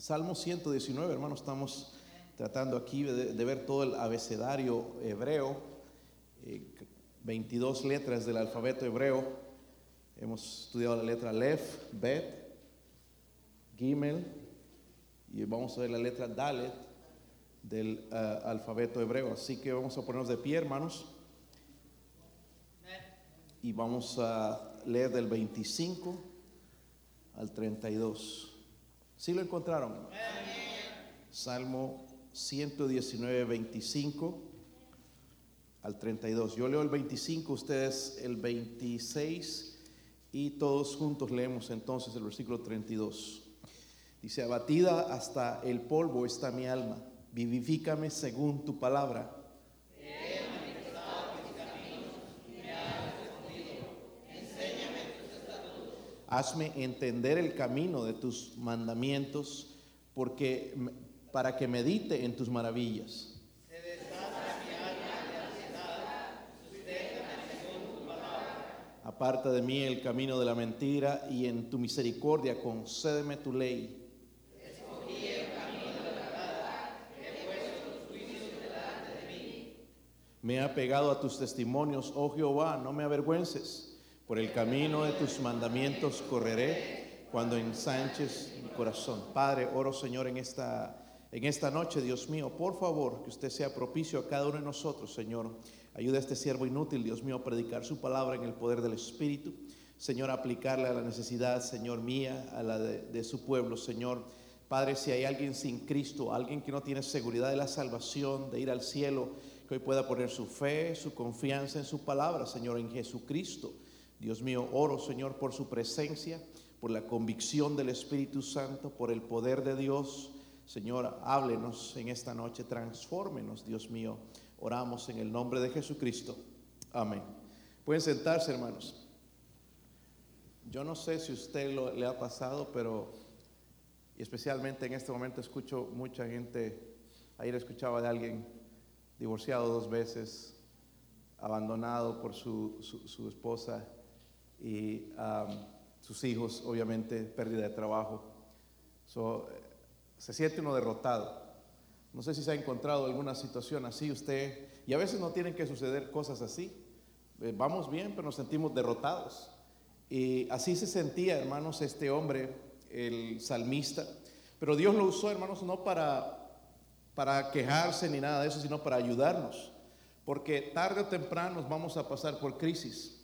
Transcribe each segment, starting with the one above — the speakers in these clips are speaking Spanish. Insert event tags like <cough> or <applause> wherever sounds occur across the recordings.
Salmo 119, hermanos, estamos tratando aquí de, ver todo el abecedario hebreo, 22 eh, letras del alfabeto hebreo. Hemos estudiado la letra Lef, Bet, Gimel, y vamos a ver la letra Dalet del eh, alfabeto hebreo. Así que vamos a ponernos de pie, hermanos, y vamos a leer del 25 al 32. ¿Sí lo encontraron? Salmo 119, 25 al 32. Yo leo el 25, ustedes el 26 y todos juntos leemos entonces el versículo 32. Dice, abatida hasta el polvo está mi alma, vivifícame según tu palabra. Hazme entender el camino de tus mandamientos, porque para que medite en tus maravillas. Aparta de mí el camino de la mentira y en tu misericordia concédeme tu ley. Me he apegado a tus testimonios, oh Jehová, no me avergüences. Por el camino de tus mandamientos correré cuando ensanches mi corazón. Padre, oro Señor en esta, en esta noche, Dios mío, por favor, que usted sea propicio a cada uno de nosotros, Señor. Ayuda a este siervo inútil, Dios mío, a predicar su palabra en el poder del Espíritu. Señor, a aplicarle a la necesidad, Señor mía, a la de, de su pueblo, Señor. Padre, si hay alguien sin Cristo, alguien que no tiene seguridad de la salvación, de ir al cielo, que hoy pueda poner su fe, su confianza en su palabra, Señor, en Jesucristo. Dios mío, oro, Señor, por su presencia, por la convicción del Espíritu Santo, por el poder de Dios. Señor, háblenos en esta noche, transfórmenos, Dios mío. Oramos en el nombre de Jesucristo. Amén. Pueden sentarse, hermanos. Yo no sé si usted lo, le ha pasado, pero especialmente en este momento escucho mucha gente, ayer escuchaba de alguien divorciado dos veces, abandonado por su, su esposa y sus hijos, obviamente, pérdida de trabajo. se siente uno derrotado. No sé si se ha encontrado alguna situación así usted, y a veces no tienen que suceder cosas así. Eh, vamos bien, pero nos sentimos derrotados. Y así se sentía, hermanos, este hombre, el salmista. Pero Dios lo usó, hermanos, no para, para quejarse ni nada de eso, sino para ayudarnos. Porque tarde o temprano vamos a pasar por crisis.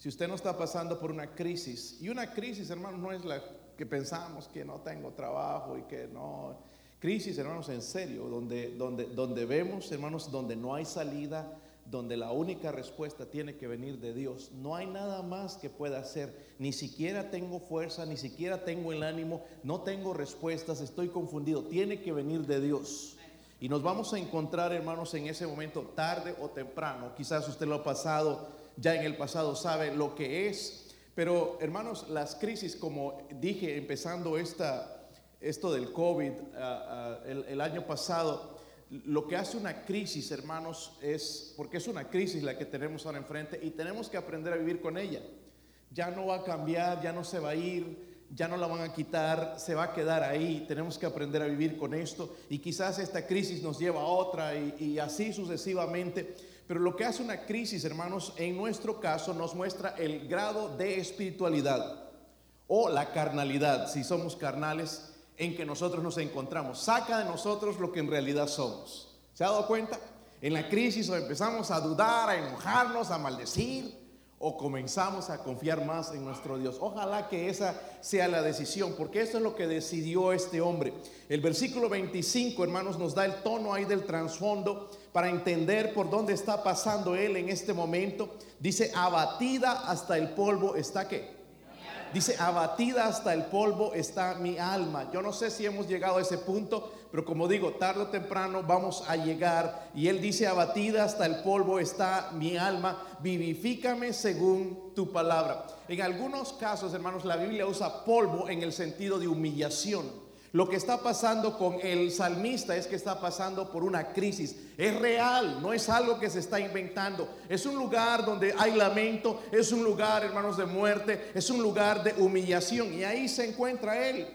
Si usted no está pasando por una crisis, y una crisis, hermanos, no es la que pensamos que no tengo trabajo y que no. Crisis, hermanos, en serio, donde, donde, donde vemos, hermanos, donde no hay salida, donde la única respuesta tiene que venir de Dios. No hay nada más que pueda hacer. Ni siquiera tengo fuerza, ni siquiera tengo el ánimo, no tengo respuestas, estoy confundido. Tiene que venir de Dios. Y nos vamos a encontrar, hermanos, en ese momento, tarde o temprano. Quizás usted lo ha pasado ya en el pasado sabe lo que es. Pero hermanos, las crisis, como dije, empezando esta, esto del COVID ah, ah, el, año pasado, lo que hace una crisis, hermanos, es, porque es una crisis la que tenemos ahora enfrente y tenemos que aprender a vivir con ella. Ya no va a cambiar, ya no se va a ir, ya no la van a quitar, se va a quedar ahí. Tenemos que aprender a vivir con esto y quizás esta crisis nos lleva a otra y, y así sucesivamente. Pero lo que hace una crisis, hermanos, en nuestro caso nos muestra el grado de espiritualidad o la carnalidad, si somos carnales, en que nosotros nos encontramos. Saca de nosotros lo que en realidad somos. ¿Se ha dado cuenta? En la crisis empezamos a dudar, a enojarnos, a maldecir, o comenzamos a confiar más en nuestro Dios. Ojalá que esa sea la decisión, porque eso es lo que decidió este hombre. El versículo 25, hermanos, nos da el tono ahí del trasfondo para entender por dónde está pasando él en este momento. Dice, abatida hasta el polvo está que. Dice, abatida hasta el polvo está mi alma. Yo no sé si hemos llegado a ese punto, pero como digo, tarde o temprano vamos a llegar. Y él dice, abatida hasta el polvo está mi alma, vivifícame según tu palabra. En algunos casos, hermanos, la Biblia usa polvo en el sentido de humillación. Lo que está pasando con el salmista es que está pasando por una crisis. Es real, no es algo que se está inventando. Es un lugar donde hay lamento, es un lugar, hermanos, de muerte, es un lugar de humillación. Y ahí se encuentra él.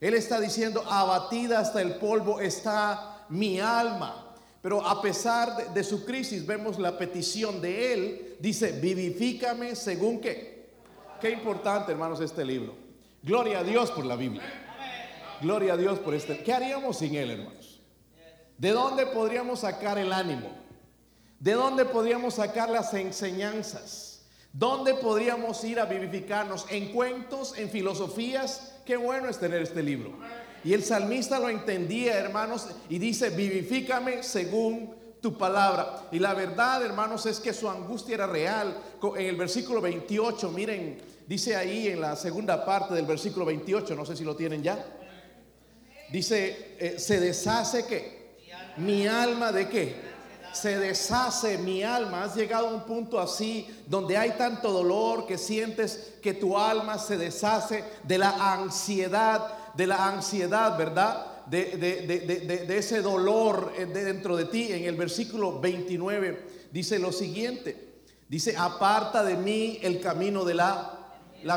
Él está diciendo, abatida hasta el polvo está mi alma. Pero a pesar de, su crisis, vemos la petición de Él. Dice, vivifícame según qué. Qué importante, hermanos, este libro. Gloria a Dios por la Biblia. Gloria a Dios por este. ¿Qué haríamos sin Él, hermanos? ¿De dónde podríamos sacar el ánimo? ¿De dónde podríamos sacar las enseñanzas? ¿Dónde podríamos ir a vivificarnos? ¿En cuentos? ¿En filosofías? Qué bueno es tener este libro. Y el salmista lo entendía, hermanos, y dice, vivifícame según tu palabra. Y la verdad, hermanos, es que su angustia era real. En el versículo 28, miren, dice ahí en la segunda parte del versículo 28, no sé si lo tienen ya. Dice, eh, se deshace que mi alma de qué? se deshace mi alma. Has llegado a un punto así donde hay tanto dolor que sientes que tu alma se deshace de la ansiedad, de la ansiedad, ¿verdad? De, de ese dolor eh, dentro de ti. En el versículo 29 dice lo siguiente. Dice, aparta de mí el camino de la la,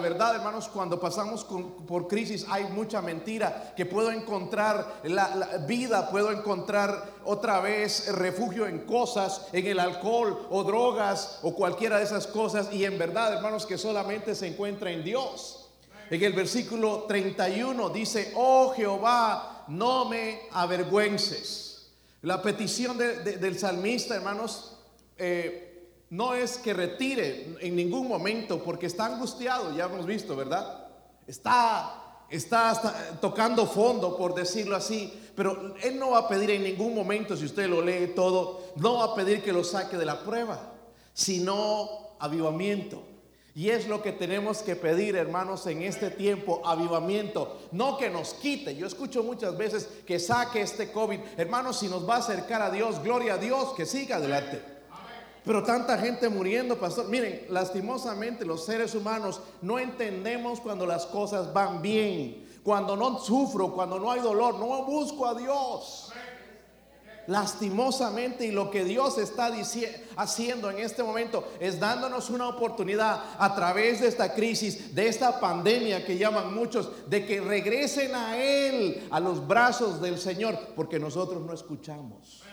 verdad, hermanos, cuando pasamos por crisis hay mucha mentira que puedo encontrar la, vida, puedo encontrar otra vez refugio en cosas, en el alcohol o drogas o cualquiera de esas cosas y en verdad, hermanos, que solamente se encuentra en Dios. En el versículo 31 dice, oh Jehová, no me avergüences. La petición del salmista, hermanos, eh, no es que retire en ningún momento porque está angustiado, ya hemos visto, ¿verdad? Está, está, tocando fondo, por decirlo así, pero él no va a pedir en ningún momento, si usted lo lee todo, no va a pedir que lo saque de la prueba, sino avivamiento. Y es lo que tenemos que pedir, hermanos, en este tiempo, avivamiento. No que nos quite. Yo escucho muchas veces que saque este COVID. Hermanos, si nos va a acercar a Dios, gloria a Dios, que siga adelante. Pero tanta gente muriendo, pastor. Miren, lastimosamente los seres humanos no entendemos cuando las cosas van bien, cuando no sufro, cuando no hay dolor, no busco a Dios. Lastimosamente y lo que Dios está haciendo en este momento es dándonos una oportunidad a través de esta crisis, de esta pandemia que llaman muchos, de que regresen a Él, a los brazos del Señor, porque nosotros no escuchamos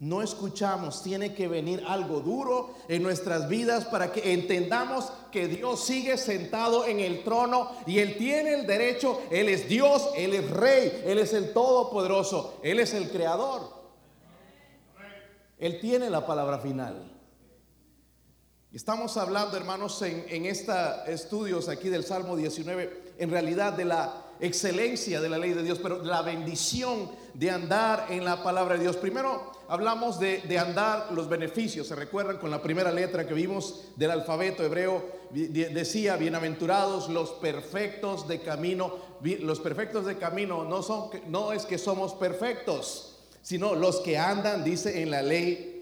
no escuchamos, tiene que venir algo duro en nuestras vidas para que entendamos que Dios sigue sentado en el trono y Él tiene el derecho, Él es Dios, Él es Rey, Él es el Todopoderoso, Él es el Creador. Él tiene la palabra final. Estamos hablando, hermanos, en, en estos estudios aquí del Salmo 19, en realidad de la excelencia de la ley de Dios, pero la bendición de andar en la palabra de Dios. Primero hablamos de, andar los beneficios. ¿Se recuerdan con la primera letra que vimos del alfabeto hebreo? Decía, bienaventurados los perfectos de camino. Los perfectos de camino no, son, no es que somos perfectos, sino los que andan, dice en la ley.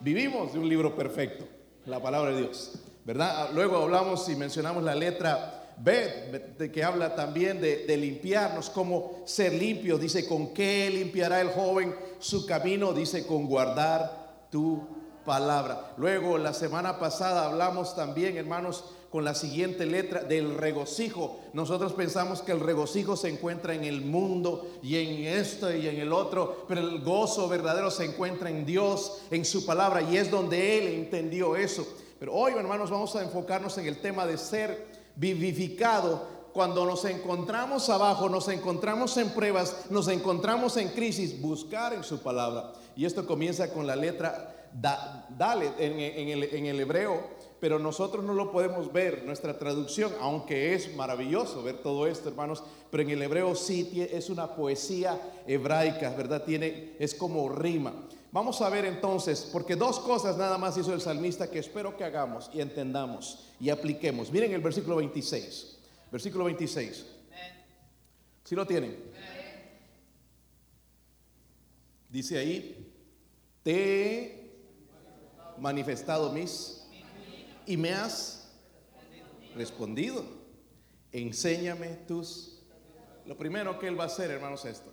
Vivimos de un libro perfecto, la palabra de Dios. ¿Verdad? Luego hablamos y mencionamos la letra De que habla también de, limpiarnos, como ser limpios. Dice, ¿con qué limpiará el joven su camino? Dice, con guardar tu palabra. Luego, la semana pasada hablamos también, hermanos, con la siguiente letra del regocijo. Nosotros pensamos que el regocijo se encuentra en el mundo y en esto y en el otro, pero el gozo verdadero se encuentra en Dios, en su palabra, y es donde Él entendió eso. Pero hoy, hermanos, vamos a enfocarnos en el tema de ser vivificado cuando nos encontramos abajo, nos encontramos en pruebas, nos encontramos en crisis, buscar en su palabra. Y esto comienza con la letra dale en, el, en, el, hebreo, pero nosotros no lo podemos ver, nuestra traducción, aunque es maravilloso ver todo esto, hermanos, pero en el hebreo sí es una poesía hebraica, ¿verdad? Tiene, es como rima. Vamos a ver entonces, porque dos cosas nada más hizo el salmista que espero que hagamos y entendamos y apliquemos. Miren el versículo 26. Versículo 26. ¿Sí lo tienen? Dice ahí, te he manifestado mis y me has respondido. Enséñame tus... Lo primero que él va a hacer, hermanos, es esto.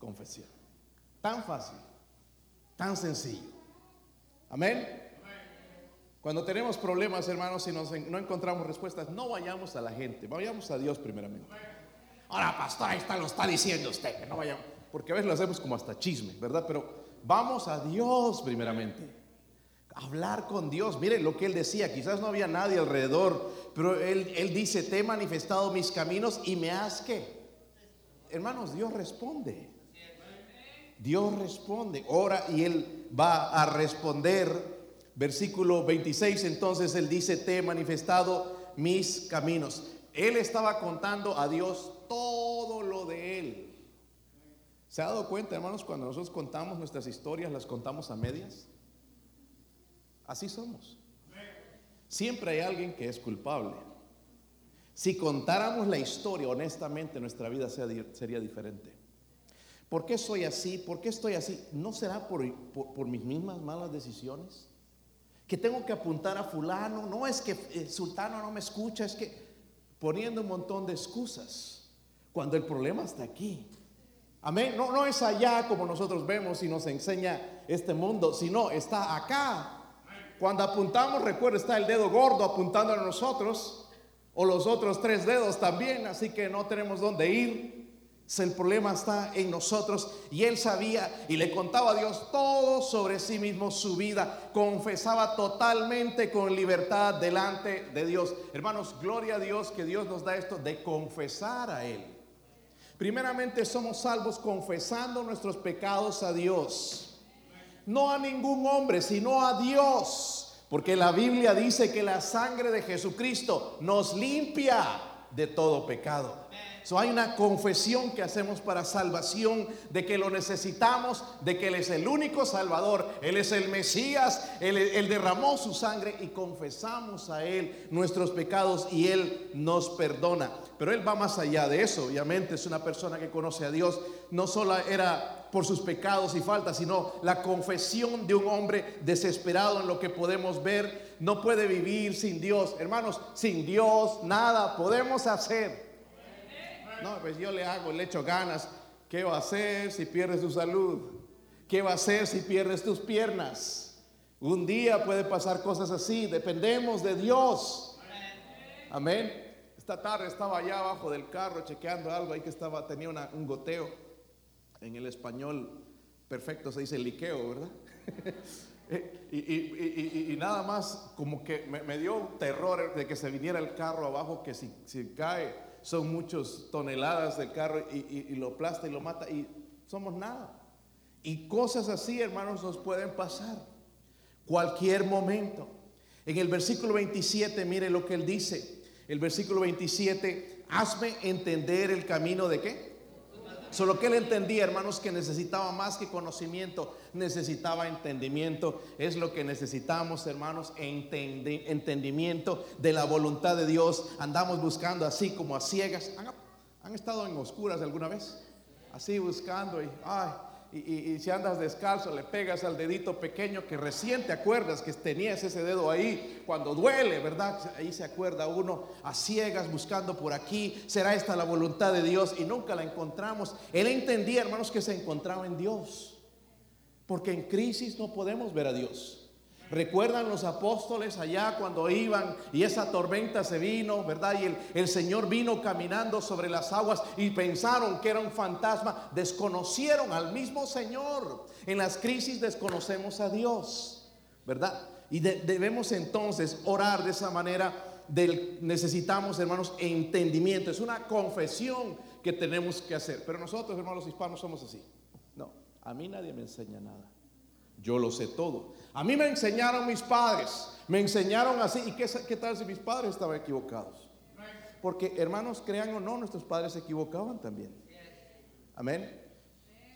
Confesión. Tan fácil. Tan sencillo. Amén. Cuando tenemos problemas, hermanos, y no encontramos respuestas, no vayamos a la gente, vayamos a Dios primeramente. Ahora, pastor, ahí está, lo está diciendo usted, que no vaya. Porque a veces lo hacemos como hasta chisme, ¿verdad? Pero vamos a Dios primeramente. Hablar con Dios. Mire lo que él decía, quizás no había nadie alrededor, pero él, él dice, te he manifestado mis caminos y me has que. Hermanos, Dios responde. Dios responde, ora y Él va a responder. Versículo 26, entonces Él dice, te he manifestado mis caminos. Él estaba contando a Dios todo lo de Él. ¿Se ha dado cuenta, hermanos, cuando nosotros contamos nuestras historias, las contamos a medias? Así somos. Siempre hay alguien que es culpable. Si contáramos la historia honestamente, nuestra vida sería diferente. ¿Por qué soy así? ¿Por qué estoy así? ¿No será por, mis mismas malas decisiones? Que tengo que apuntar a fulano. No es que el sultano no me escucha, es que poniendo un montón de excusas. Cuando el problema está aquí. Amén. No, no es allá como nosotros vemos y nos enseña este mundo, sino está acá. Cuando apuntamos, recuerda, está el dedo gordo apuntando a nosotros, o los otros tres dedos también, así que no tenemos dónde ir. El problema está en nosotros y él sabía y le contaba a Dios todo sobre sí mismo, su vida. Confesaba totalmente con libertad delante de Dios. Hermanos, gloria a Dios que Dios nos da esto de confesar a Él. Primeramente somos salvos confesando nuestros pecados a Dios. No a ningún hombre, sino a Dios. Porque la Biblia dice que la sangre de Jesucristo nos limpia de todo pecado hay una confesión que hacemos para salvación de que lo necesitamos, de que Él es el único Salvador, Él es el Mesías, Él, derramó su sangre y confesamos a Él nuestros pecados y Él nos perdona. Pero Él va más allá de eso, obviamente es una persona que conoce a Dios, no solo era por sus pecados y faltas, sino la confesión de un hombre desesperado en lo que podemos ver. No puede vivir sin Dios. Hermanos, sin Dios nada podemos hacer. No, pues yo le hago, le echo ganas. ¿Qué va a hacer si pierdes tu salud? ¿Qué va a hacer si pierdes tus piernas? Un día puede pasar cosas así, dependemos de Dios. Amén. Esta tarde estaba allá abajo del carro chequeando algo ahí que estaba, tenía un goteo. En el español perfecto se dice liqueo, ¿verdad? <laughs> y, nada más como que me, dio terror de que se viniera el carro abajo, que si cae son muchas toneladas de carro y, lo aplasta y lo mata y somos nada. Y cosas así, hermanos, nos pueden pasar. Cualquier momento. En el versículo 27, mire lo que él dice. El versículo 27, hazme entender el camino de qué? Solo que él entendía, hermanos, que necesitaba más que conocimiento, necesitaba entendimiento. Es lo que necesitamos, hermanos, entendimiento de la voluntad de Dios. Andamos buscando así como a ciegas. ¿Han, estado en oscuras alguna vez? Así buscando y, ay, y, si andas descalzo, le pegas al dedito pequeño que recién te acuerdas que tenías ese dedo ahí cuando duele, ¿verdad? Ahí se acuerda uno a ciegas buscando por aquí, será esta la voluntad de Dios y nunca la encontramos. Él entendía, hermanos, que se encontraba en Dios, porque en crisis no podemos ver a Dios. Recuerdan los apóstoles allá cuando iban y esa tormenta se vino, ¿verdad? Y el, el, Señor vino caminando sobre las aguas y pensaron que era un fantasma. Desconocieron al mismo Señor. En las crisis desconocemos a Dios, ¿verdad? Y debemos entonces orar de esa manera. Del, necesitamos, hermanos, entendimiento. Es una confesión que tenemos que hacer. Pero nosotros, hermanos hispanos, somos así. No, a mí nadie me enseña nada. Yo lo sé todo. A mí me enseñaron mis padres, me enseñaron así. ¿Y qué, tal si mis padres estaban equivocados? Porque hermanos, crean o no, nuestros padres se equivocaban también. Amén.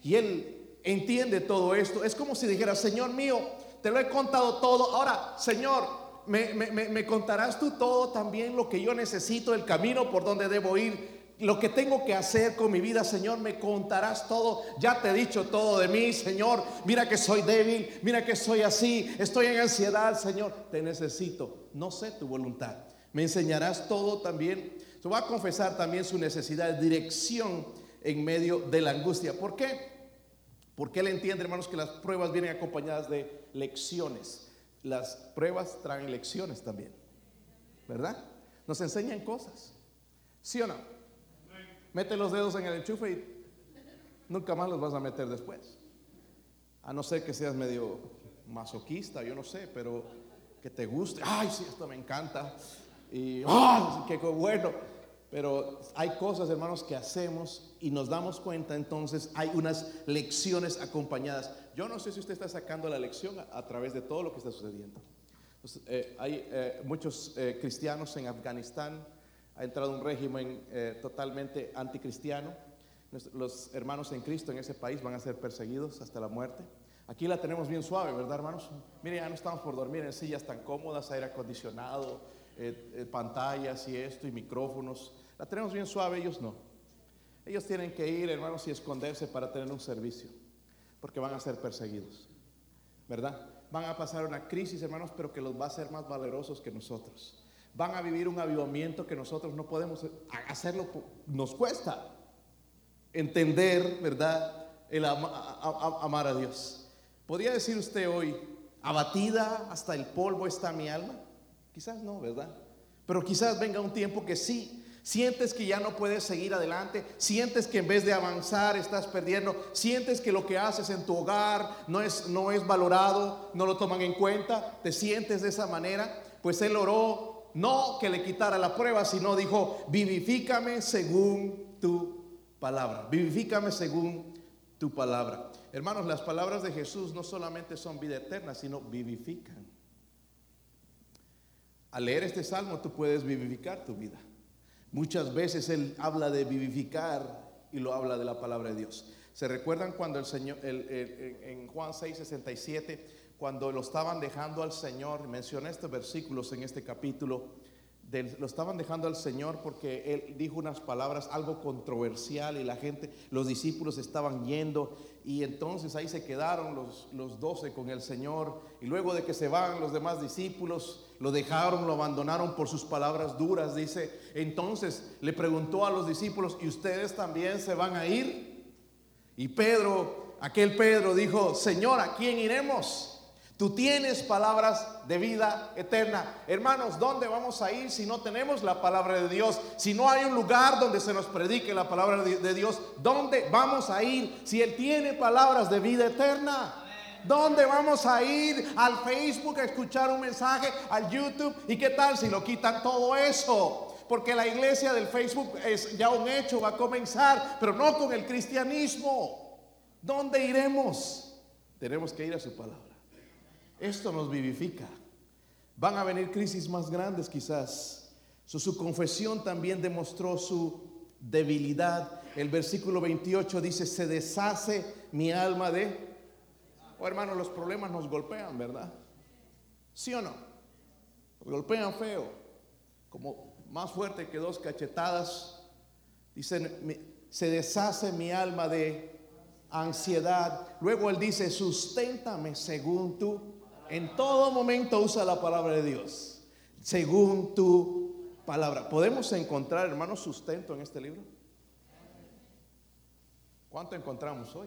Y él entiende todo esto. Es como si dijera, Señor mío, te lo he contado todo. Ahora, Señor, me, me, contarás tú todo también lo que yo necesito, el camino por donde debo ir lo que tengo que hacer con mi vida, Señor, me contarás todo. Ya te he dicho todo de mí, Señor. Mira que soy débil, mira que soy así, estoy en ansiedad, Señor. Te necesito. No sé tu voluntad. Me enseñarás todo también. Se va a confesar también su necesidad de dirección en medio de la angustia. ¿Por qué? Porque él entiende, hermanos, que las pruebas vienen acompañadas de lecciones. Las pruebas traen lecciones también. ¿Verdad? Nos enseñan cosas. ¿Sí o no? Mete los dedos en el enchufe y nunca más los vas a meter después. A no ser que seas medio masoquista, yo no sé, pero que te guste. Ay, sí, esto me encanta. Y, ¡ah! ¡Qué bueno! Pero hay cosas, hermanos, que hacemos y nos damos cuenta, entonces hay unas lecciones acompañadas. Yo no sé si usted está sacando la lección a, través de todo lo que está sucediendo. Eh, hay eh, muchos eh, cristianos en Afganistán, ha entrado un régimen totalmente anticristiano. Los hermanos en Cristo en ese país van a ser perseguidos hasta la muerte. Aquí la tenemos bien suave, ¿verdad, hermanos? Mire, ya no estamos por dormir en sillas tan cómodas, aire acondicionado, pantallas y esto, y micrófonos. La tenemos bien suave, ellos no. Ellos tienen que ir, hermanos, y esconderse para tener un servicio, porque van a ser perseguidos, ¿verdad? Van a pasar una crisis, hermanos, pero que los va a hacer más valerosos que nosotros. Van a vivir un avivamiento que nosotros no podemos hacerlo, nos cuesta entender, ¿verdad? El amar a Dios. ¿Podría decir usted hoy, abatida hasta el polvo está mi alma? Quizás no, ¿verdad? Pero quizás venga un tiempo que sí, Sientes que ya no puedes seguir adelante, sientes que en vez de avanzar estás perdiendo, sientes que lo que haces en tu hogar no es, no es valorado, no lo toman en cuenta, te sientes de esa manera, pues él oró no que le quitara la prueba, sino dijo, vivifícame según tu palabra, vivifícame según tu palabra. Hermanos, las palabras de Jesús no solamente son vida eterna, sino vivifican. Al leer este salmo tú puedes vivificar tu vida. Muchas veces Él habla de vivificar y lo habla de la palabra de Dios. ¿Se recuerdan cuando el Señor, en Juan 6, 67, cuando lo estaban dejando al Señor, mencioné estos versículos en este capítulo, lo estaban dejando al Señor porque Él dijo unas palabras algo controversial y la gente, los discípulos estaban yendo y entonces ahí se quedaron los, los doce con el Señor y luego de que se van los demás discípulos, lo dejaron, lo abandonaron por sus palabras duras, dice. Entonces le preguntó a los discípulos, ¿y ustedes también se van a ir? Y Pedro, aquel Pedro dijo, Señor, ¿a quién iremos? Tú tienes palabras de vida eterna. Hermanos, ¿dónde vamos a ir si no tenemos la palabra de Dios? Si no hay un lugar donde se nos predique la palabra de Dios, ¿dónde vamos a ir si Él tiene palabras de vida eterna? ¿Dónde vamos a ir? Al Facebook a escuchar un mensaje, al YouTube. ¿Y qué tal si lo quitan todo eso? Porque la iglesia del Facebook es ya un hecho, va a comenzar, pero no con el cristianismo. ¿Dónde iremos? Tenemos que ir a su palabra. Esto nos vivifica. Van a venir crisis más grandes quizás. su confesión también demostró su debilidad. El versículo 28 dice, se deshace mi alma de Oh, hermano, los problemas nos golpean, ¿verdad? ¿Sí o no? Nos golpean feo, como más fuerte que dos cachetadas. Dicen, se deshace mi alma de ansiedad. Luego él dice, susténtame según tú. En todo momento usa la palabra de Dios. Según tu palabra. ¿Podemos encontrar, hermano, sustento en este libro? ¿Cuánto encontramos hoy?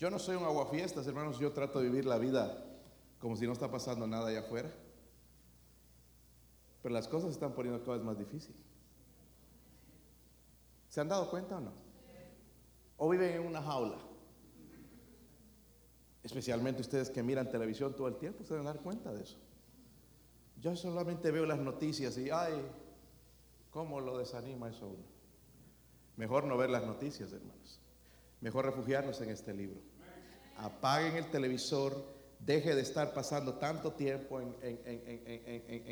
Yo no soy un aguafiestas, hermanos, yo trato de vivir la vida como si no está pasando nada allá afuera. Pero las cosas se están poniendo cada vez más difíciles. ¿Se han dado cuenta o no? O viven en una jaula. Especialmente ustedes que miran televisión todo el tiempo se deben dar cuenta de eso. Yo solamente veo las noticias y, ay, cómo lo desanima eso uno. Mejor no ver las noticias, hermanos. Mejor refugiarnos en este libro apaguen el televisor, deje de estar pasando tanto tiempo en,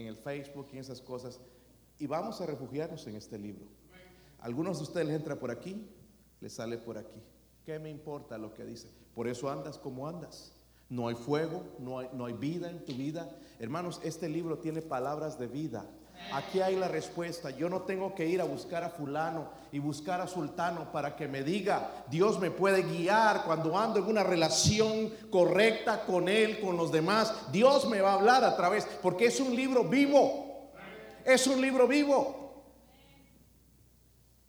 el Facebook y esas cosas y vamos a refugiarnos en este libro. Algunos de ustedes les entra por aquí, les sale por aquí. ¿Qué me importa lo que dice? Por eso andas como andas. No hay fuego, no hay, vida en tu vida. Hermanos, este libro tiene palabras de vida. Aquí hay la respuesta. Yo no tengo que ir a buscar a fulano y buscar a sultano para que me diga, Dios me puede guiar cuando ando en una relación correcta con Él, con los demás. Dios me va a hablar a través, porque es un libro vivo. Es un libro vivo.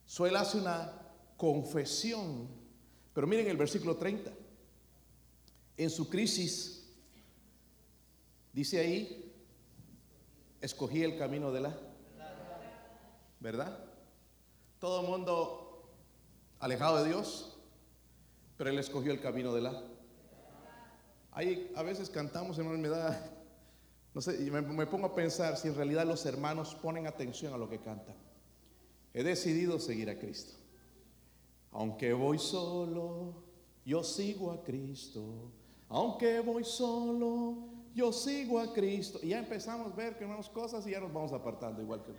Suele hace una confesión. Pero miren el versículo 30. En su crisis, dice ahí, escogí el camino de la ¿verdad? Todo el mundo alejado de Dios, pero Él escogió el camino de la. Ahí a veces cantamos, hermano, me da, no sé, me pongo a pensar si en realidad los hermanos ponen atención a lo que cantan. He decidido seguir a Cristo. Aunque voy solo, yo sigo a Cristo. Aunque voy solo, yo sigo a Cristo. Y ya empezamos a ver que hermanos cosas y ya nos vamos apartando igual que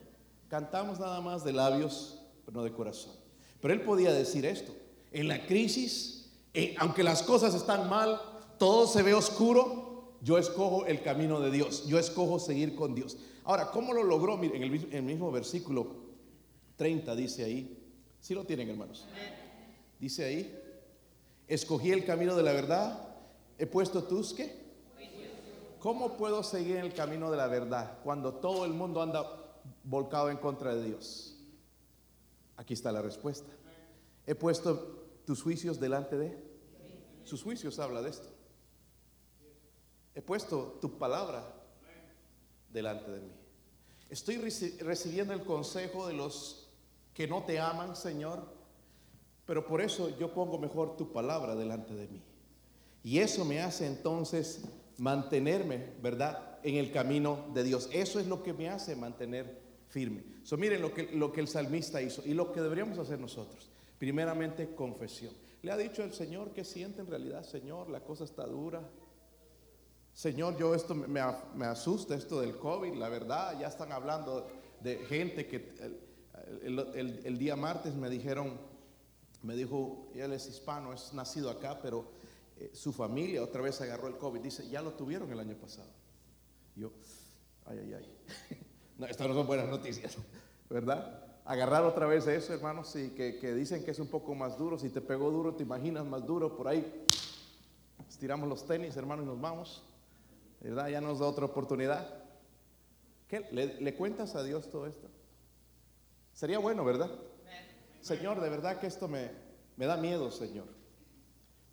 cantamos nada más de labios, pero no de corazón. Pero él podía decir esto. En la crisis, eh, aunque las cosas están mal, todo se ve oscuro, yo escojo el camino de Dios. Yo escojo seguir con Dios. Ahora, ¿cómo lo logró? Miren, en el, mismo versículo 30 dice ahí. Si ¿sí lo tienen, hermanos? Dice ahí, escogí el camino de la verdad, he puesto tus qué. ¿Cómo puedo seguir en el camino de la verdad cuando todo el mundo anda volcado en contra de Dios? Aquí está la respuesta. He puesto tus juicios delante de sus juicios habla de esto. He puesto tu palabra delante de mí. Estoy recibiendo el consejo de los que no te aman, Señor, pero por eso yo pongo mejor tu palabra delante de mí. Y eso me hace entonces mantenerme, ¿verdad?, en el camino de Dios. Eso es lo que me hace mantener firme. So, miren lo que, lo que el salmista hizo y lo que deberíamos hacer nosotros. Primeramente, confesión. Le ha dicho el Señor que siente en realidad, Señor, la cosa está dura. Señor, yo esto me, me asusta, esto del COVID, la verdad, ya están hablando de gente que el día martes me dijeron, me dijo, él es hispano, es nacido acá, pero eh, su familia otra vez agarró el COVID. Dice, ya lo tuvieron el año pasado. yo, ay, ay, ay. <laughs> no, estas no son buenas noticias, <laughs> ¿verdad? Agarrar otra vez eso, hermanos, y que, que, dicen que es un poco más duro. Si te pegó duro, te imaginas más duro. Por ahí estiramos los tenis, hermanos, y nos vamos. ¿Verdad? Ya nos da otra oportunidad. ¿Qué? ¿Le, ¿Le cuentas a Dios todo esto? Sería bueno, ¿verdad? Señor, de verdad que esto me, me da miedo, Señor.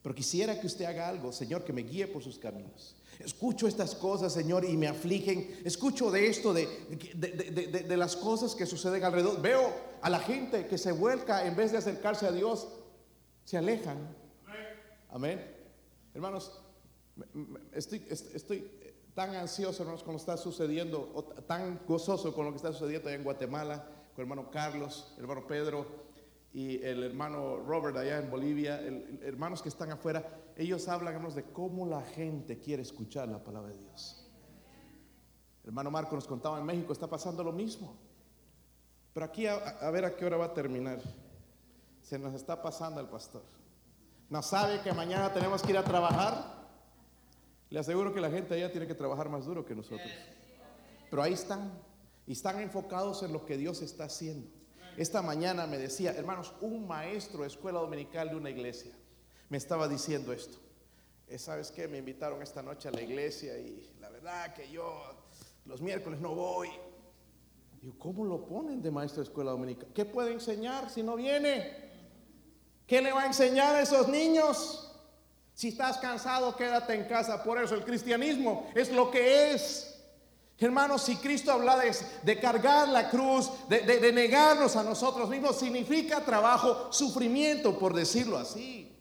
Pero quisiera que usted haga algo, Señor, que me guíe por sus caminos. Escucho estas cosas, Señor, y me afligen. Escucho de esto, de, de, las cosas que suceden alrededor. Veo a la gente que se vuelca en vez de acercarse a Dios, se alejan. Amén. Hermanos, estoy, estoy tan ansioso, hermanos, con lo que está sucediendo, tan gozoso con lo que está sucediendo en Guatemala, con hermano Carlos, hermano Pedro y el hermano Robert allá en Bolivia, hermanos que están afuera, ellos hablan de cómo la gente quiere escuchar la palabra de Dios. El hermano Marco nos contaba en México, está pasando lo mismo. Pero aquí a, a ver a qué hora va a terminar. Se nos está pasando el pastor. ¿No sabe que mañana tenemos que ir a trabajar? Le aseguro que la gente allá tiene que trabajar más duro que nosotros. Pero ahí están. Y están enfocados en lo que Dios está haciendo. Esta mañana me decía, hermanos, un maestro de escuela dominical de una iglesia me estaba diciendo esto. Eh, ¿Sabes qué? Me invitaron esta noche a la iglesia y la verdad que yo los miércoles no voy. Digo, ¿cómo lo ponen de maestro de escuela dominical? ¿Qué puede enseñar si no viene? ¿Qué le va a enseñar a esos niños? Si estás cansado, quédate en casa. Por eso el cristianismo es lo que es. Hermanos, si Cristo habla de, cargar la cruz, de, negarnos a nosotros mismos, significa trabajo, sufrimiento, por decirlo así.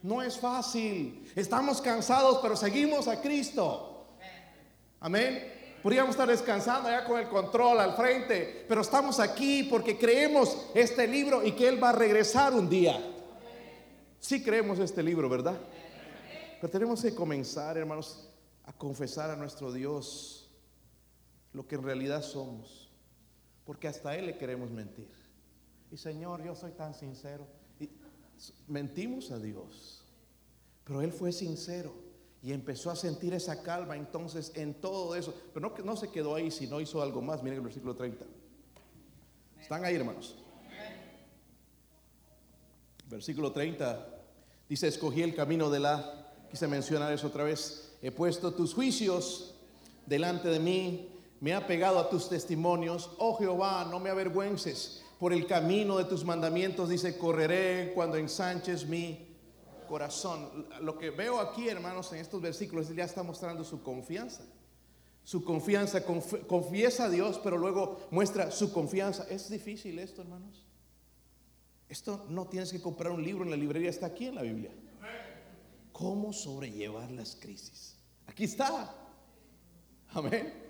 No es fácil. Estamos cansados, pero seguimos a Cristo. Amén. Podríamos estar descansando allá con el control al frente, pero estamos aquí porque creemos este libro y que Él va a regresar un día. Sí creemos este libro, ¿verdad? Pero tenemos que comenzar, hermanos, a confesar a nuestro Dios lo que en realidad somos, porque hasta Él le queremos mentir. Y Señor, yo soy tan sincero. Y mentimos a Dios, pero Él fue sincero y empezó a sentir esa calma entonces en todo eso. Pero no, no se quedó ahí, sino hizo algo más. Miren el versículo 30. ¿Están ahí, hermanos? Versículo 30 dice, escogí el camino de la, quise mencionar eso otra vez, he puesto tus juicios delante de mí me ha pegado a tus testimonios. Oh Jehová, no me avergüences. Por el camino de tus mandamientos, dice, correré cuando ensanches mi corazón. Lo que veo aquí, hermanos, en estos versículos, ya está mostrando su confianza. su confianza, confiesa a Dios, pero luego muestra su confianza. Es difícil esto, hermanos. Esto no tienes que comprar un libro en la librería, está aquí en la Biblia. ¿Cómo sobrellevar las crisis? Aquí está. Amén.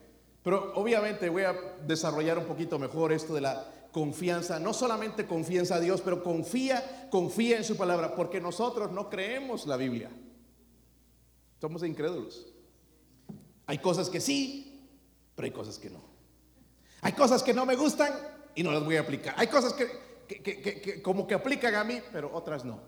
Pero obviamente voy a desarrollar un poquito mejor esto de la confianza. No solamente confianza a Dios, pero confía, confía en su palabra, porque nosotros no creemos la Biblia. Somos incrédulos. Hay cosas que sí, pero hay cosas que no. Hay cosas que no me gustan y no las voy a aplicar. Hay cosas que, como que aplican a mí, pero otras no.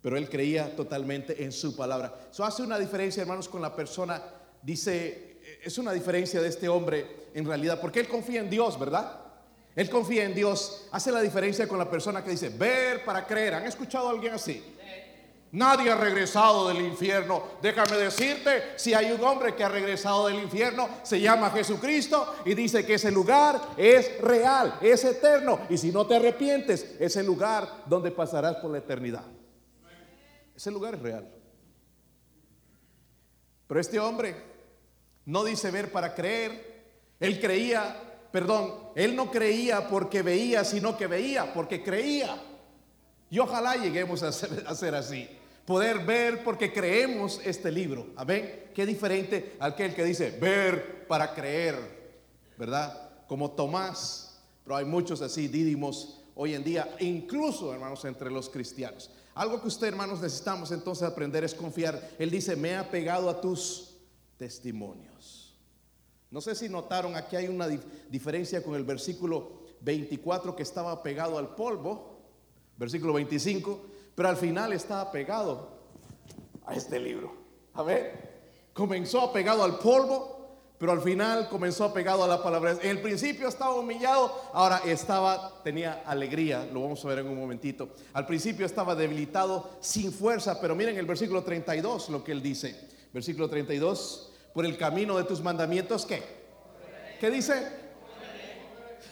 Pero él creía totalmente en su palabra. Eso hace una diferencia, hermanos, con la persona. Dice, es una diferencia de este hombre en realidad, porque él confía en Dios, ¿verdad? Él confía en Dios. Hace la diferencia con la persona que dice, ver para creer. ¿Han escuchado a alguien así? Nadie ha regresado del infierno. Déjame decirte, si hay un hombre que ha regresado del infierno, se llama Jesucristo y dice que ese lugar es real, es eterno. Y si no te arrepientes, es el lugar donde pasarás por la eternidad. Ese lugar es real. Pero este hombre no dice ver para creer. Él creía, perdón, él no creía porque veía, sino que veía porque creía. Y ojalá lleguemos a ser, así poder ver porque creemos este libro. Amén. Qué diferente al que dice ver para creer, ¿verdad? Como Tomás, pero hay muchos así, dídimos hoy en día, incluso hermanos entre los cristianos. Algo que usted hermanos necesitamos entonces aprender es confiar. Él dice, me ha pegado a tus testimonios. No sé si notaron, aquí hay una diferencia con el versículo 24 que estaba pegado al polvo, versículo 25 pero al final estaba pegado a este libro. A ver, comenzó apegado al polvo, pero al final comenzó apegado a la palabra. En el principio estaba humillado, ahora estaba, tenía alegría, lo vamos a ver en un momentito. Al principio estaba debilitado, sin fuerza, pero miren el versículo 32 lo que él dice. Versículo 32, por el camino de tus mandamientos, ¿qué? ¿Qué dice?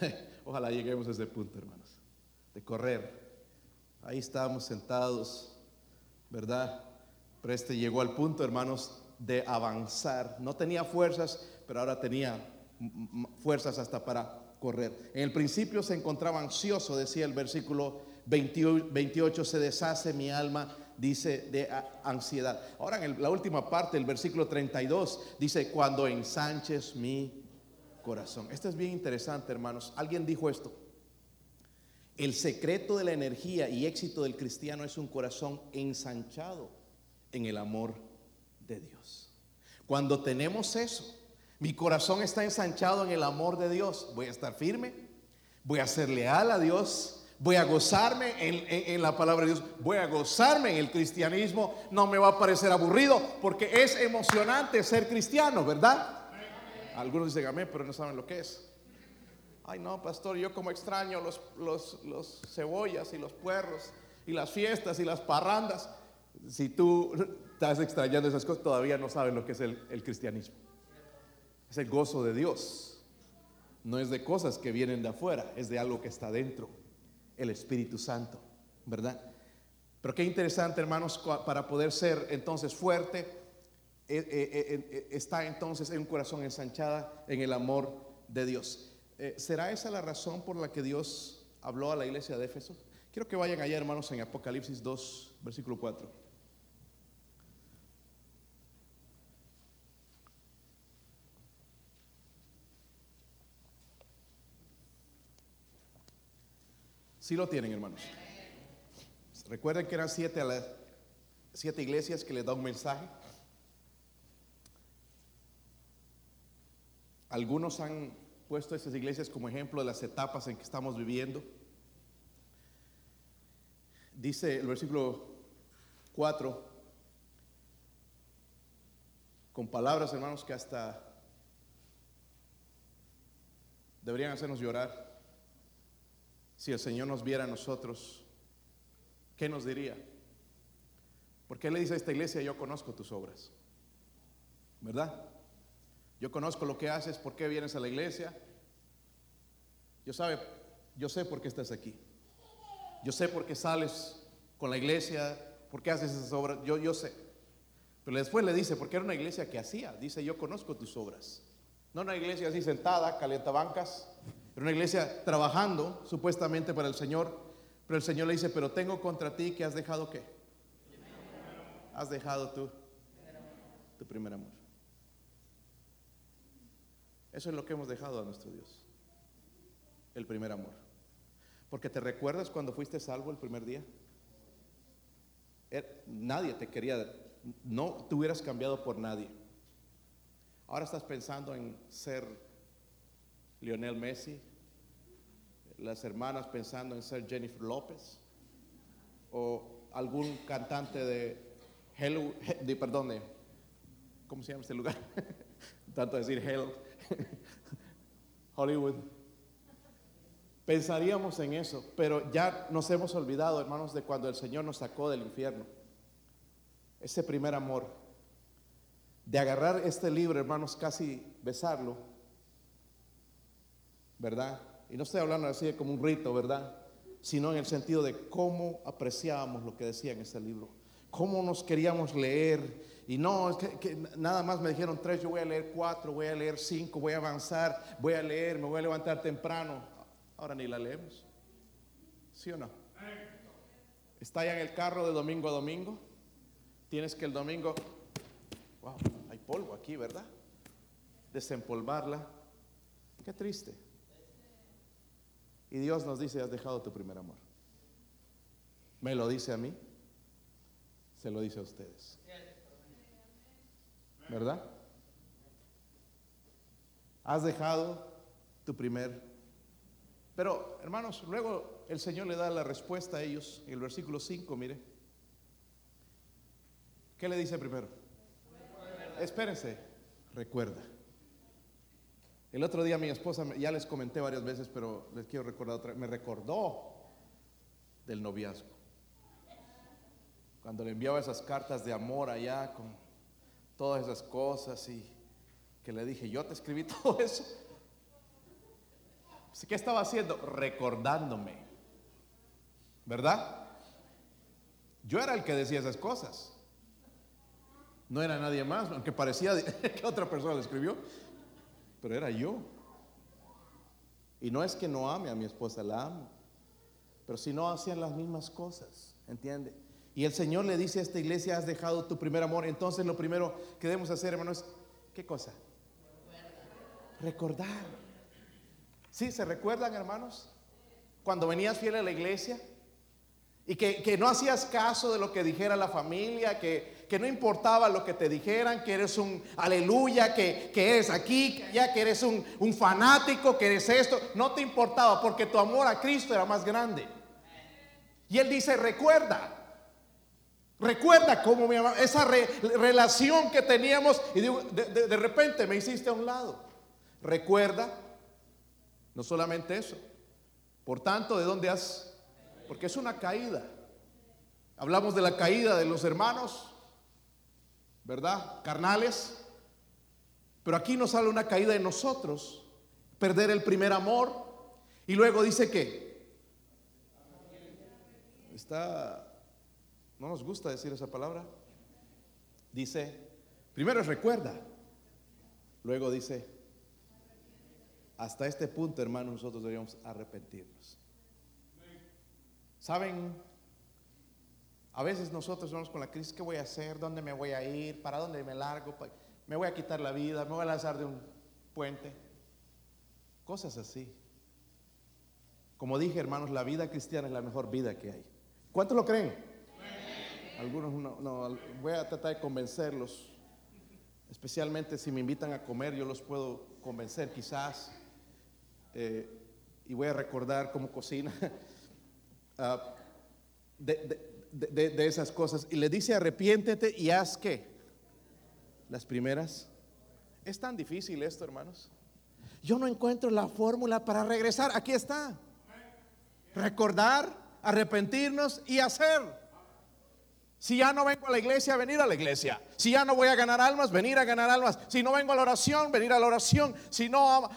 <laughs> Ojalá lleguemos a ese punto, hermanos, de correr Ahí estábamos sentados, ¿verdad? Pero este llegó al punto, hermanos, de avanzar. No tenía fuerzas, pero ahora tenía fuerzas hasta para correr. En el principio se encontraba ansioso, decía el versículo 28, se deshace mi alma, dice, de ansiedad. Ahora en la última parte, el versículo 32, dice, cuando ensanches mi corazón. Esto es bien interesante, hermanos. Alguien dijo esto. El secreto de la energía y éxito del cristiano es un corazón ensanchado en el amor de Dios. Cuando tenemos eso, mi corazón está ensanchado en el amor de Dios, voy a estar firme, voy a ser leal a Dios, voy a gozarme en, la palabra de Dios, voy a gozarme en el cristianismo, no me va a parecer aburrido porque es emocionante ser cristiano, ¿verdad? Algunos dicen amén, pero no saben lo que es. Ay, no, pastor, yo como extraño los, los, cebollas y los puerros y las fiestas y las parrandas. Si tú estás extrañando esas cosas, todavía no sabes lo que es el, el cristianismo. Es el gozo de Dios. No es de cosas que vienen de afuera, es de algo que está dentro, el Espíritu Santo, ¿verdad? Pero qué interesante, hermanos, para poder ser entonces fuerte, eh, eh, eh, está entonces en un corazón ensanchada en el amor de Dios. ¿Será esa la razón por la que Dios habló a la iglesia de Éfeso? Quiero que vayan allá, hermanos, en Apocalipsis 2, versículo 4. Sí lo tienen, hermanos. Recuerden que eran siete, a siete iglesias que les da un mensaje. Algunos han puesto estas iglesias como ejemplo de las etapas en que estamos viviendo. Dice el versículo 4, con palabras, hermanos, que hasta deberían hacernos llorar. Si el Señor nos viera a nosotros, ¿qué nos diría? Porque Él le dice a esta iglesia, yo conozco tus obras, ¿verdad? Yo conozco lo que haces, por qué vienes a la iglesia. Yo sabe, yo sé por qué estás aquí. Yo sé por qué sales con la iglesia, por qué haces esas obras. Yo, yo sé. Pero después le dice, porque era una iglesia que hacía. Dice, yo conozco tus obras. No una iglesia así sentada, calientabancas, era una iglesia trabajando supuestamente para el Señor, pero el Señor le dice, pero tengo contra ti que has dejado qué? Has dejado tú tu primer amor. Eso es lo que hemos dejado a nuestro Dios, el primer amor. Porque te recuerdas cuando fuiste salvo el primer día. Er, nadie te quería, no te hubieras cambiado por nadie. Ahora estás pensando en ser Lionel Messi, las hermanas pensando en ser Jennifer López o algún cantante de Hello, de, perdón, ¿cómo se llama este lugar? <laughs> Tanto decir Hell, <laughs> Hollywood. Pensaríamos en eso, pero ya nos hemos olvidado, hermanos, de cuando el Señor nos sacó del infierno. Ese primer amor, de agarrar este libro, hermanos, casi besarlo, ¿verdad? Y no estoy hablando así como un rito, ¿verdad? Sino en el sentido de cómo apreciábamos lo que decía en este libro, cómo nos queríamos leer. Y no, es que, nada más me dijeron tres, yo voy a leer cuatro, voy a leer cinco, voy a avanzar, voy a leer, me voy a levantar temprano. Ahora ni la leemos. ¿Sí o no? Está ya en el carro de domingo a domingo. Tienes que el domingo, wow, hay polvo aquí, ¿verdad? Desempolvarla. Qué triste. Y Dios nos dice, has dejado tu primer amor. Me lo dice a mí, se lo dice a ustedes. ¿Verdad? Has dejado tu primer. Pero, hermanos, luego el Señor le da la respuesta a ellos en el versículo 5, mire. ¿Qué le dice primero? Espérense, recuerda. El otro día mi esposa, ya les comenté varias veces, pero les quiero recordar otra me recordó del noviazgo. Cuando le enviaba esas cartas de amor allá con todas esas cosas y que le dije, yo te escribí <laughs> todo eso. ¿Qué estaba haciendo? Recordándome. ¿Verdad? Yo era el que decía esas cosas. No era nadie más, aunque parecía <laughs> que otra persona le escribió pero era yo. Y no es que no ame a mi esposa, la amo, pero si no hacían las mismas cosas, ¿entiende? Y el Señor le dice a esta iglesia, has dejado tu primer amor, entonces lo primero que debemos hacer, hermanos, ¿qué cosa? Recordar. ¿Sí? ¿Se recuerdan, hermanos? Cuando venías fiel a la iglesia y que, que no hacías caso de lo que dijera la familia, que, que no importaba lo que te dijeran, que eres un aleluya, que, eres aquí, ya que eres un, fanático, que eres esto, no te importaba porque tu amor a Cristo era más grande. Y él dice, recuerda, recuerda cómo me amaba, esa relación que teníamos y de, de repente me hiciste a un lado. Recuerda, no solamente eso, por tanto, ¿de dónde has? Porque es una caída. Hablamos de la caída de los hermanos, ¿verdad? Carnales. Pero aquí nos sale una caída en nosotros, perder el primer amor. Y luego dice que está, no nos gusta decir esa palabra. Dice, primero recuerda, luego dice, hasta este punto, hermanos, nosotros deberíamos arrepentirnos. ¿Saben? A veces nosotros vamos con la crisis, ¿qué voy a hacer? ¿Dónde me voy a ir? ¿Para dónde me largo? ¿Me voy a quitar la vida? ¿Me voy a lanzar de un puente? Cosas así. Como dije, hermanos, la vida cristiana es la mejor vida que hay. ¿Cuántos lo creen? Algunos no, voy a tratar de convencerlos. Especialmente si me invitan a comer, yo los puedo convencer quizás. Eh, y voy a recordar cómo cocina. <laughs> Uh, de, de, esas cosas. Y le dice, arrepiéntete y haz que las primeras. Es tan difícil esto, hermanos. Yo no encuentro la fórmula para regresar. Aquí está. Recordar, arrepentirnos y hacer. Si ya no vengo a la iglesia, venir a la iglesia. Si ya no voy a ganar almas, venir a ganar almas. Si no vengo a la oración, venir a la oración. Si no,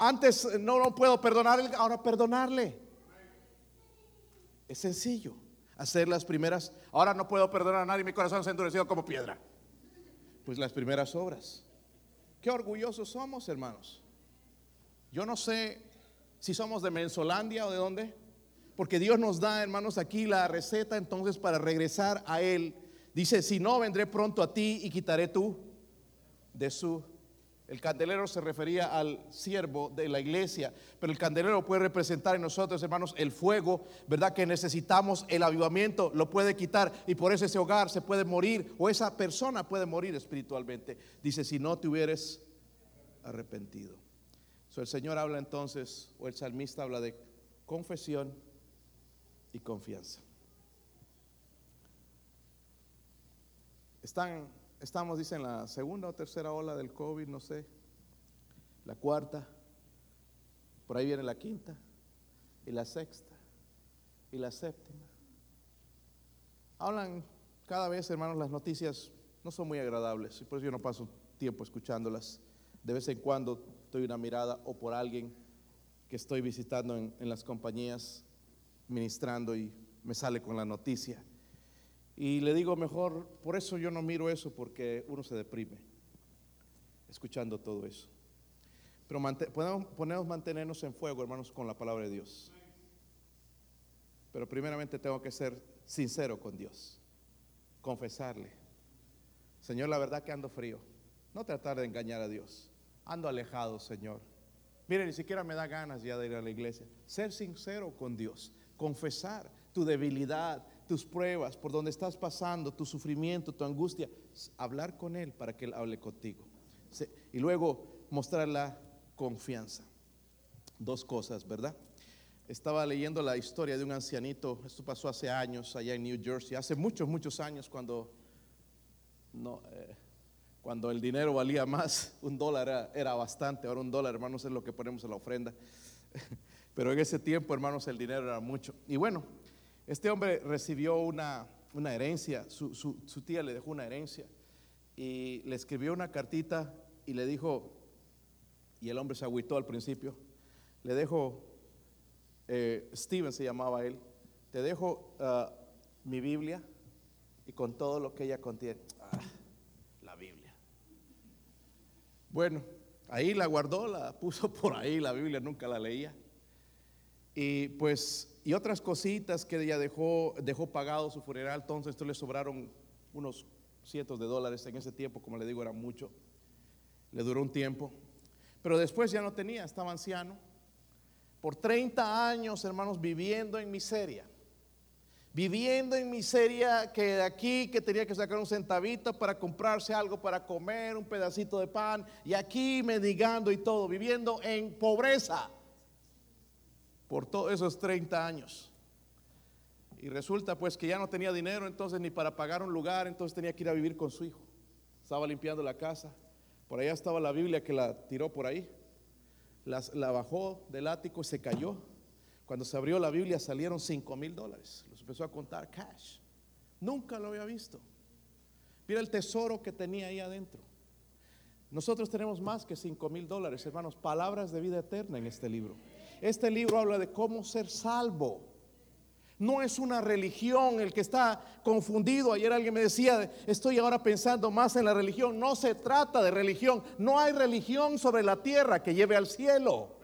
antes no, no puedo perdonarle, ahora perdonarle. Es sencillo hacer las primeras. Ahora no puedo perdonar a nadie, mi corazón se ha endurecido como piedra. Pues las primeras obras. Qué orgullosos somos, hermanos. Yo no sé si somos de Mensolandia o de dónde, porque Dios nos da, hermanos, aquí la receta entonces para regresar a Él. Dice, si no, vendré pronto a ti y quitaré tú de su el candelero se refería al siervo de la iglesia, pero el candelero puede representar en nosotros, hermanos, el fuego, ¿verdad? Que necesitamos el avivamiento, lo puede quitar y por eso ese hogar se puede morir o esa persona puede morir espiritualmente. Dice, si no te hubieres arrepentido. So, el Señor habla entonces, o el salmista habla de confesión y confianza. Están estamos, dicen, la segunda o tercera ola del COVID, no sé, la cuarta, por ahí viene la quinta, y la sexta, y la séptima. Hablan cada vez, hermanos, las noticias no son muy agradables, y por eso yo no paso tiempo escuchándolas. De vez en cuando doy una mirada o por alguien que estoy visitando en, en las compañías, ministrando y me sale con la noticia. Y le digo mejor, por eso yo no miro eso, porque uno se deprime escuchando todo eso. Pero podemos, podemos mantenernos en fuego, hermanos, con la palabra de Dios. Pero primeramente tengo que ser sincero con Dios, confesarle. Señor, la verdad que ando frío. No tratar de engañar a Dios. Ando alejado, Señor. Mire, ni siquiera me da ganas ya de ir a la iglesia. Ser sincero con Dios, confesar tu debilidad, tus pruebas, por donde estás pasando, tu sufrimiento, tu angustia, hablar con Él para que Él hable contigo. Y luego mostrar la confianza. Dos cosas, ¿verdad? Estaba leyendo la historia de un ancianito, esto pasó hace años allá en New Jersey, hace muchos, muchos años cuando, no, eh, cuando el dinero valía más, <laughs> un dólar era, bastante, ahora un dólar, hermanos, es lo que ponemos en la ofrenda. <laughs> Pero en ese tiempo, hermanos, el dinero era mucho. Y bueno, este hombre recibió una, herencia, su, tía le dejó una herencia y le escribió una cartita y le dijo, y el hombre se agüitó al principio, le dejo, eh, Steven se llamaba él, te dejo ah, mi Biblia y con todo lo que ella contiene. Ah, la Biblia. Bueno, ahí la guardó, la puso <laughs> por ahí, la Biblia nunca la leía. Y pues y otras cositas que ella dejó, dejó pagado su funeral, entonces esto le sobraron unos cientos de dólares en ese tiempo, como le digo, era mucho. Le duró un tiempo. Pero después ya no tenía, estaba anciano. Por 30 años, hermanos, viviendo en miseria. Viviendo en miseria que de aquí que tenía que sacar un centavito para comprarse algo para comer, un pedacito de pan, y aquí mendigando y todo, viviendo en pobreza por todos esos 30 años. Y resulta pues que ya no tenía dinero entonces ni para pagar un lugar, entonces tenía que ir a vivir con su hijo. Estaba limpiando la casa. Por allá estaba la Biblia que la tiró por ahí. la bajó del ático y se cayó. Cuando se abrió la Biblia salieron 5 mil dólares. Los empezó a contar cash. Nunca lo había visto. Mira el tesoro que tenía ahí adentro. Nosotros tenemos más que 5 mil dólares, hermanos. Palabras de vida eterna en este libro. Este libro habla de cómo ser salvo. No es una religión el que está confundido. Ayer alguien me decía, estoy ahora pensando más en la religión. No se trata de religión. No hay religión sobre la tierra que lleve al cielo.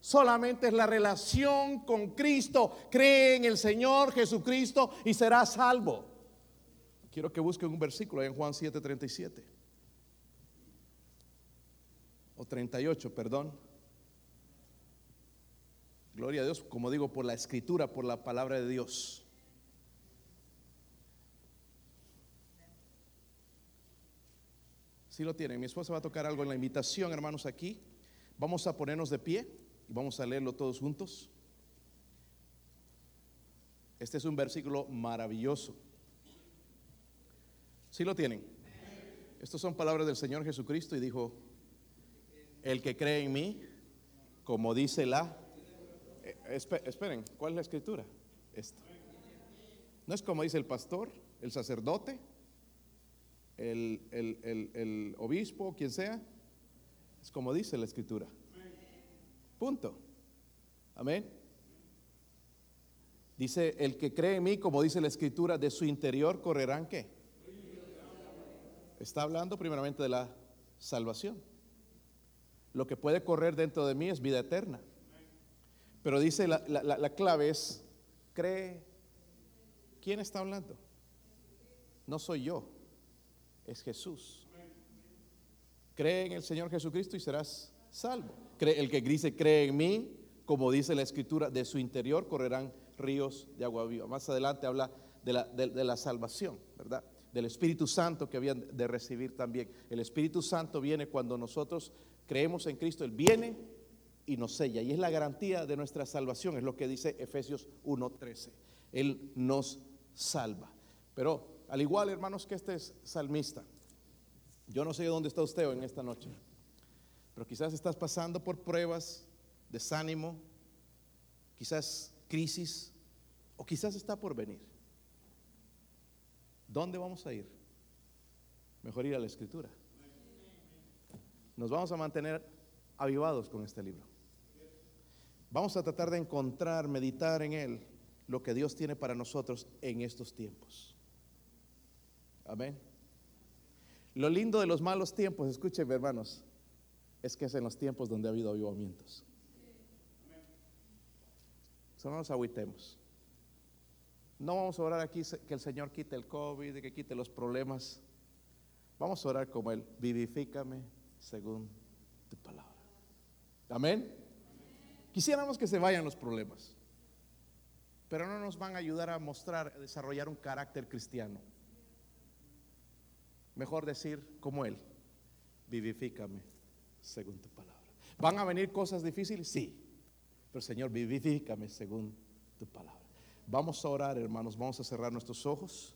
Solamente es la relación con Cristo. Cree en el Señor Jesucristo y será salvo. Quiero que busquen un versículo en Juan 7:37. O 38, perdón. Gloria a Dios, como digo, por la escritura, por la palabra de Dios. Si lo tienen, mi esposa va a tocar algo en la invitación, hermanos, aquí. Vamos a ponernos de pie y vamos a leerlo todos juntos. Este es un versículo maravilloso. Si lo tienen. Estas son palabras del Señor Jesucristo y dijo, el que cree en mí, como dice la esperen, ¿cuál es la escritura? Esta. No es como dice el pastor, el sacerdote, el, el obispo, quien sea. Es como dice la escritura. Punto. Amén. Dice, el que cree en mí, como dice la escritura, de su interior correrán qué. Está hablando primeramente de la salvación. Lo que puede correr dentro de mí es vida eterna. Pero dice la, la clave es, cree. ¿Quién está hablando? No soy yo, es Jesús. Cree en el Señor Jesucristo y serás salvo. Cree, el que dice cree en mí, como dice la escritura, de su interior correrán ríos de agua viva. Más adelante habla de la, de la salvación, ¿verdad? Del Espíritu Santo que habían de recibir también. El Espíritu Santo viene cuando nosotros creemos en Cristo, Él viene y nos sella. Y es la garantía de nuestra salvación, es lo que dice Efesios 1.13. Él nos salva. Pero al igual, hermanos, que este es salmista, yo no sé dónde está usted en esta noche, pero quizás estás pasando por pruebas, desánimo, quizás crisis, o quizás está por venir. ¿Dónde vamos a ir? Mejor ir a la escritura. Nos vamos a mantener avivados con este libro. Vamos a tratar de encontrar, meditar en él lo que Dios tiene para nosotros en estos tiempos. Amén. Lo lindo de los malos tiempos, escúchenme hermanos, es que es en los tiempos donde ha habido avivamientos. no nos agüitemos. No vamos a orar aquí que el Señor quite el COVID, que quite los problemas. Vamos a orar como Él, vivifícame según tu palabra. Amén. Quisiéramos que se vayan los problemas, pero no nos van a ayudar a mostrar, a desarrollar un carácter cristiano. Mejor decir como Él, vivifícame según tu palabra. ¿Van a venir cosas difíciles? Sí. Pero Señor, vivifícame según tu palabra. Vamos a orar, hermanos, vamos a cerrar nuestros ojos.